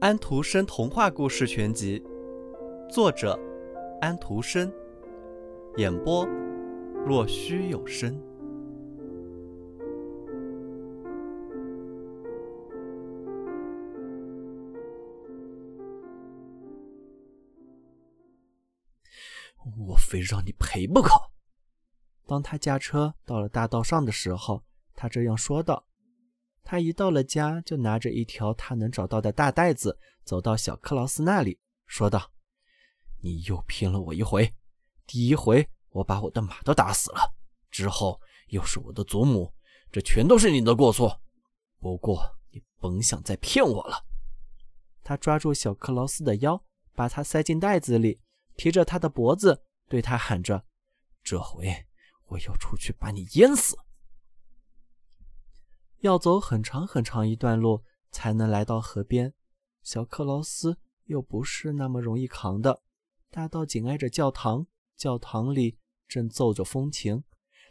安徒生童话故事全集，作者安徒生，演播若虚有声。我非让你赔不可！当他驾车到了大道上的时候，他这样说道。他一到了家，就拿着一条他能找到的大袋子，走到小克劳斯那里，说道：“你又骗了我一回。第一回我把我的马都打死了，之后又是我的祖母，这全都是你的过错。不过你甭想再骗我了。”他抓住小克劳斯的腰，把他塞进袋子里，提着他的脖子，对他喊着：“这回我要出去把你淹死。”要走很长很长一段路才能来到河边，小克劳斯又不是那么容易扛的。大道紧挨着教堂，教堂里正奏着风琴，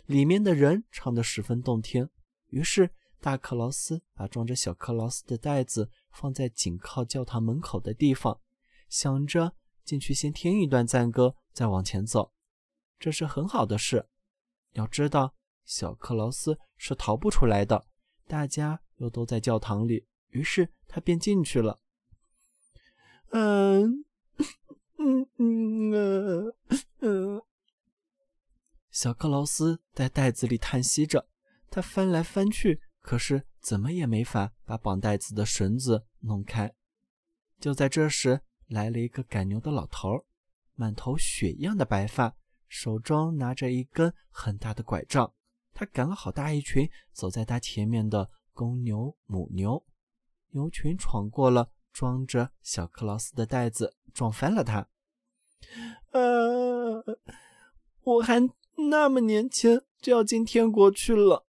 里面的人唱得十分动听。于是大克劳斯把装着小克劳斯的袋子放在紧靠教堂门口的地方，想着进去先听一段赞歌，再往前走。这是很好的事。要知道，小克劳斯是逃不出来的。大家又都在教堂里，于是他便进去了。嗯嗯嗯嗯，小克劳斯在袋子里叹息着，他翻来翻去，可是怎么也没法把绑袋子的绳子弄开。就在这时，来了一个赶牛的老头，满头雪一样的白发，手中拿着一根很大的拐杖。他赶了好大一群走在他前面的公牛、母牛，牛群闯过了装着小克劳斯的袋子，撞翻了他。呃，我还那么年轻，就要进天国去了。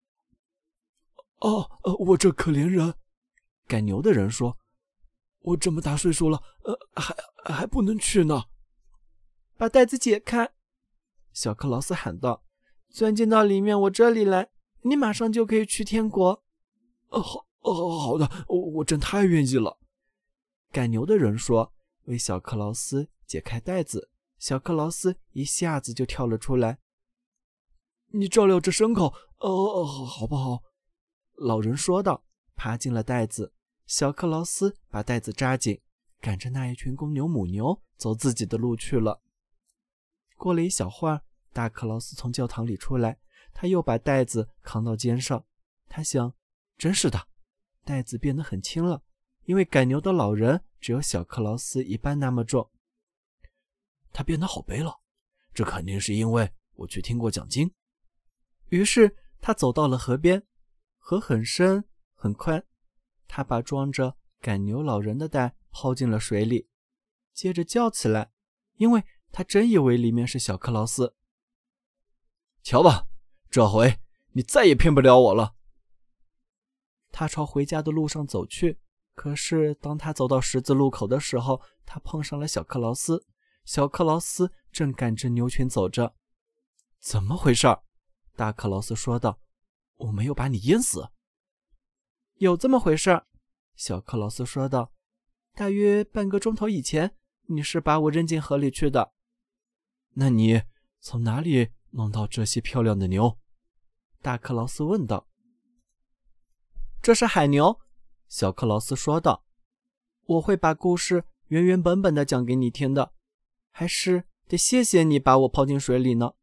哦，呃，我这可怜人，赶牛的人说：“我这么大岁数了，呃，还还不能去呢。”把袋子解开，小克劳斯喊道。钻进到里面，我这里来，你马上就可以去天国。哦，好，哦，好的，我我真太愿意了。赶牛的人说：“为小克劳斯解开袋子。”小克劳斯一下子就跳了出来。你照料这牲口，哦哦，好不好？老人说道，爬进了袋子。小克劳斯把袋子扎紧，赶着那一群公牛母牛走自己的路去了。过了一小会儿。大克劳斯从教堂里出来，他又把袋子扛到肩上。他想，真是的，袋子变得很轻了，因为赶牛的老人只有小克劳斯一半那么重。他变得好背了，这肯定是因为我去听过讲经。于是他走到了河边，河很深很宽。他把装着赶牛老人的袋抛进了水里，接着叫起来，因为他真以为里面是小克劳斯。瞧吧，这回你再也骗不了我了。他朝回家的路上走去，可是当他走到十字路口的时候，他碰上了小克劳斯。小克劳斯正赶着牛群走着。怎么回事？大克劳斯说道：“我没有把你淹死。”有这么回事，小克劳斯说道：“大约半个钟头以前，你是把我扔进河里去的。那你从哪里？”弄到这些漂亮的牛，大克劳斯问道：“这是海牛。”小克劳斯说道：“我会把故事原原本本的讲给你听的，还是得谢谢你把我抛进水里呢。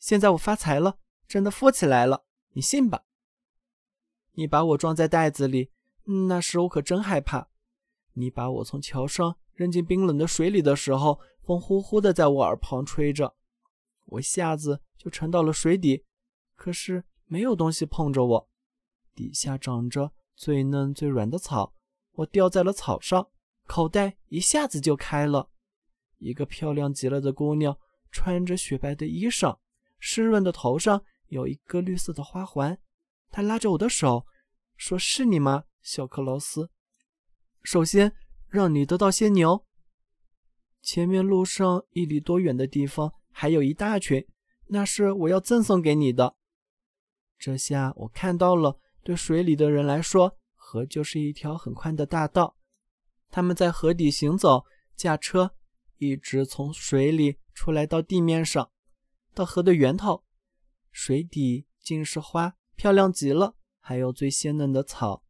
现在我发财了，真的富起来了，你信吧？你把我装在袋子里，那时我可真害怕。你把我从桥上扔进冰冷的水里的时候，风呼呼的在我耳旁吹着。”我一下子就沉到了水底，可是没有东西碰着我，底下长着最嫩最软的草。我掉在了草上，口袋一下子就开了。一个漂亮极了的姑娘，穿着雪白的衣裳，湿润的头上有一个绿色的花环。她拉着我的手，说：“是你吗，小克劳斯？首先让你得到些牛。前面路上一里多远的地方。”还有一大群，那是我要赠送给你的。这下我看到了，对水里的人来说，河就是一条很宽的大道。他们在河底行走，驾车，一直从水里出来到地面上，到河的源头。水底尽是花，漂亮极了，还有最鲜嫩的草。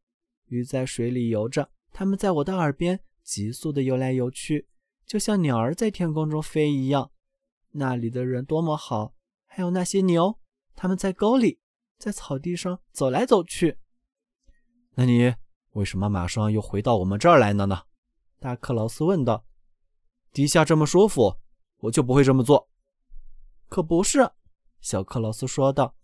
鱼在水里游着，它们在我的耳边急速地游来游去，就像鸟儿在天空中飞一样。那里的人多么好，还有那些牛，他们在沟里。在草地上走来走去。那你为什么马上又回到我们这儿来了呢？大克劳斯问道。底下这么舒服，我就不会这么做。可不是，小克劳斯说道。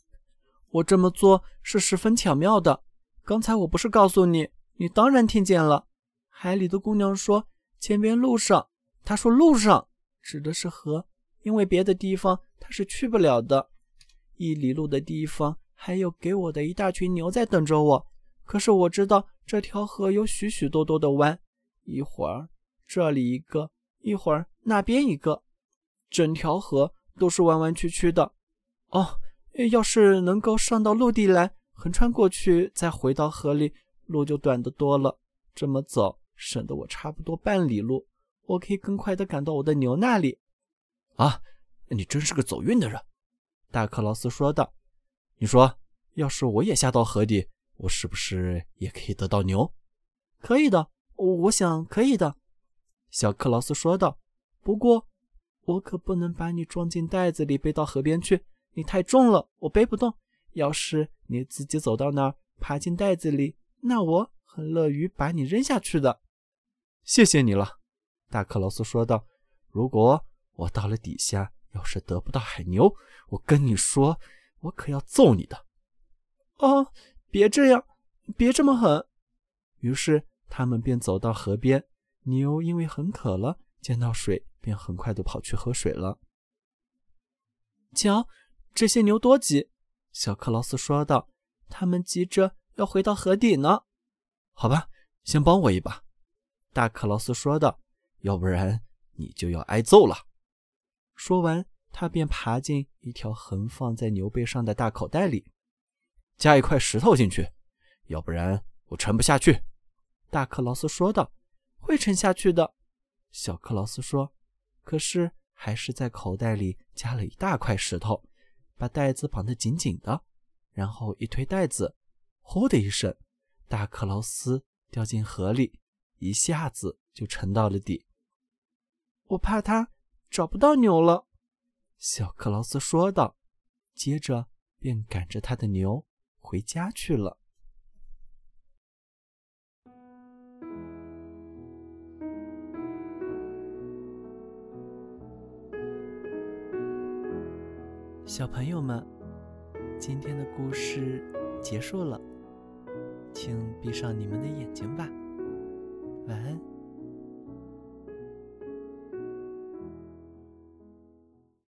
我这么做是十分巧妙的。刚才我不是告诉你，你当然听见了。海里的姑娘说：“前边路上。”她说：“路上指的是河，因为别的地方他是去不了的。一里路的地方。”还有给我的一大群牛在等着我，可是我知道这条河有许许多多的弯，一会儿这里一个，一会儿那边一个，整条河都是弯弯曲曲的。哦，要是能够上到陆地来，横穿过去，再回到河里，路就短得多了。这么走，省得我差不多半里路，我可以更快地赶到我的牛那里。啊，你真是个走运的人，大克劳斯说道。你说，要是我也下到河底，我是不是也可以得到牛？可以的，我想可以的。小克劳斯说道。不过，我可不能把你装进袋子里背到河边去，你太重了，我背不动。要是你自己走到那儿，爬进袋子里，那我很乐于把你扔下去的。谢谢你了，大克劳斯说道。如果我到了底下，要是得不到海牛，我跟你说。我可要揍你的！哦，别这样，别这么狠。于是他们便走到河边。牛因为很渴了，见到水便很快的跑去喝水了。瞧，这些牛多急！小克劳斯说道：“他们急着要回到河底呢。”好吧，先帮我一把。”大克劳斯说道，“要不然你就要挨揍了。”说完。他便爬进一条横放在牛背上的大口袋里，加一块石头进去，要不然我沉不下去。”大克劳斯说道。“会沉下去的。”小克劳斯说。可是还是在口袋里加了一大块石头，把袋子绑得紧紧的，然后一推袋子，呼的一声，大克劳斯掉进河里，一下子就沉到了底。我怕他找不到牛了。小克劳斯说道，接着便赶着他的牛回家去了。小朋友们，今天的故事结束了，请闭上你们的眼睛吧。晚安